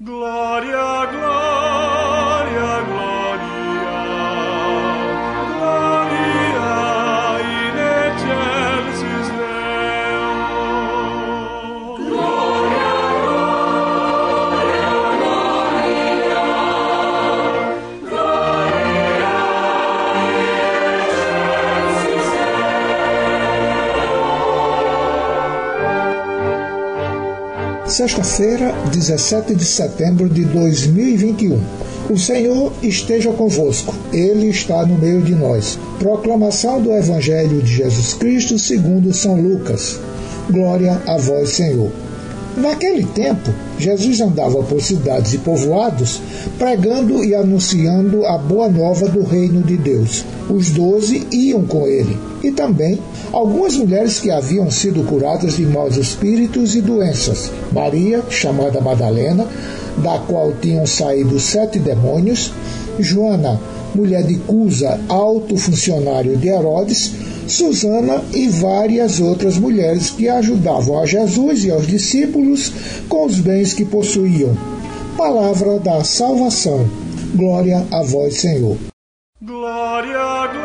Glória, glória, Sexta-feira, 17 de setembro de 2021. O Senhor esteja convosco, Ele está no meio de nós. Proclamação do Evangelho de Jesus Cristo segundo São Lucas. Glória a vós, Senhor. Naquele tempo, Jesus andava por cidades e povoados, pregando e anunciando a boa nova do reino de Deus. Os doze iam com ele, e também algumas mulheres que haviam sido curadas de maus espíritos e doenças. Maria, chamada Madalena, da qual tinham saído sete demônios, Joana, mulher de Cusa, alto funcionário de Herodes, Susana e várias outras mulheres que ajudavam a Jesus e aos discípulos com os bens que possuíam. Palavra da salvação. Glória a vós, Senhor. Glória, glória.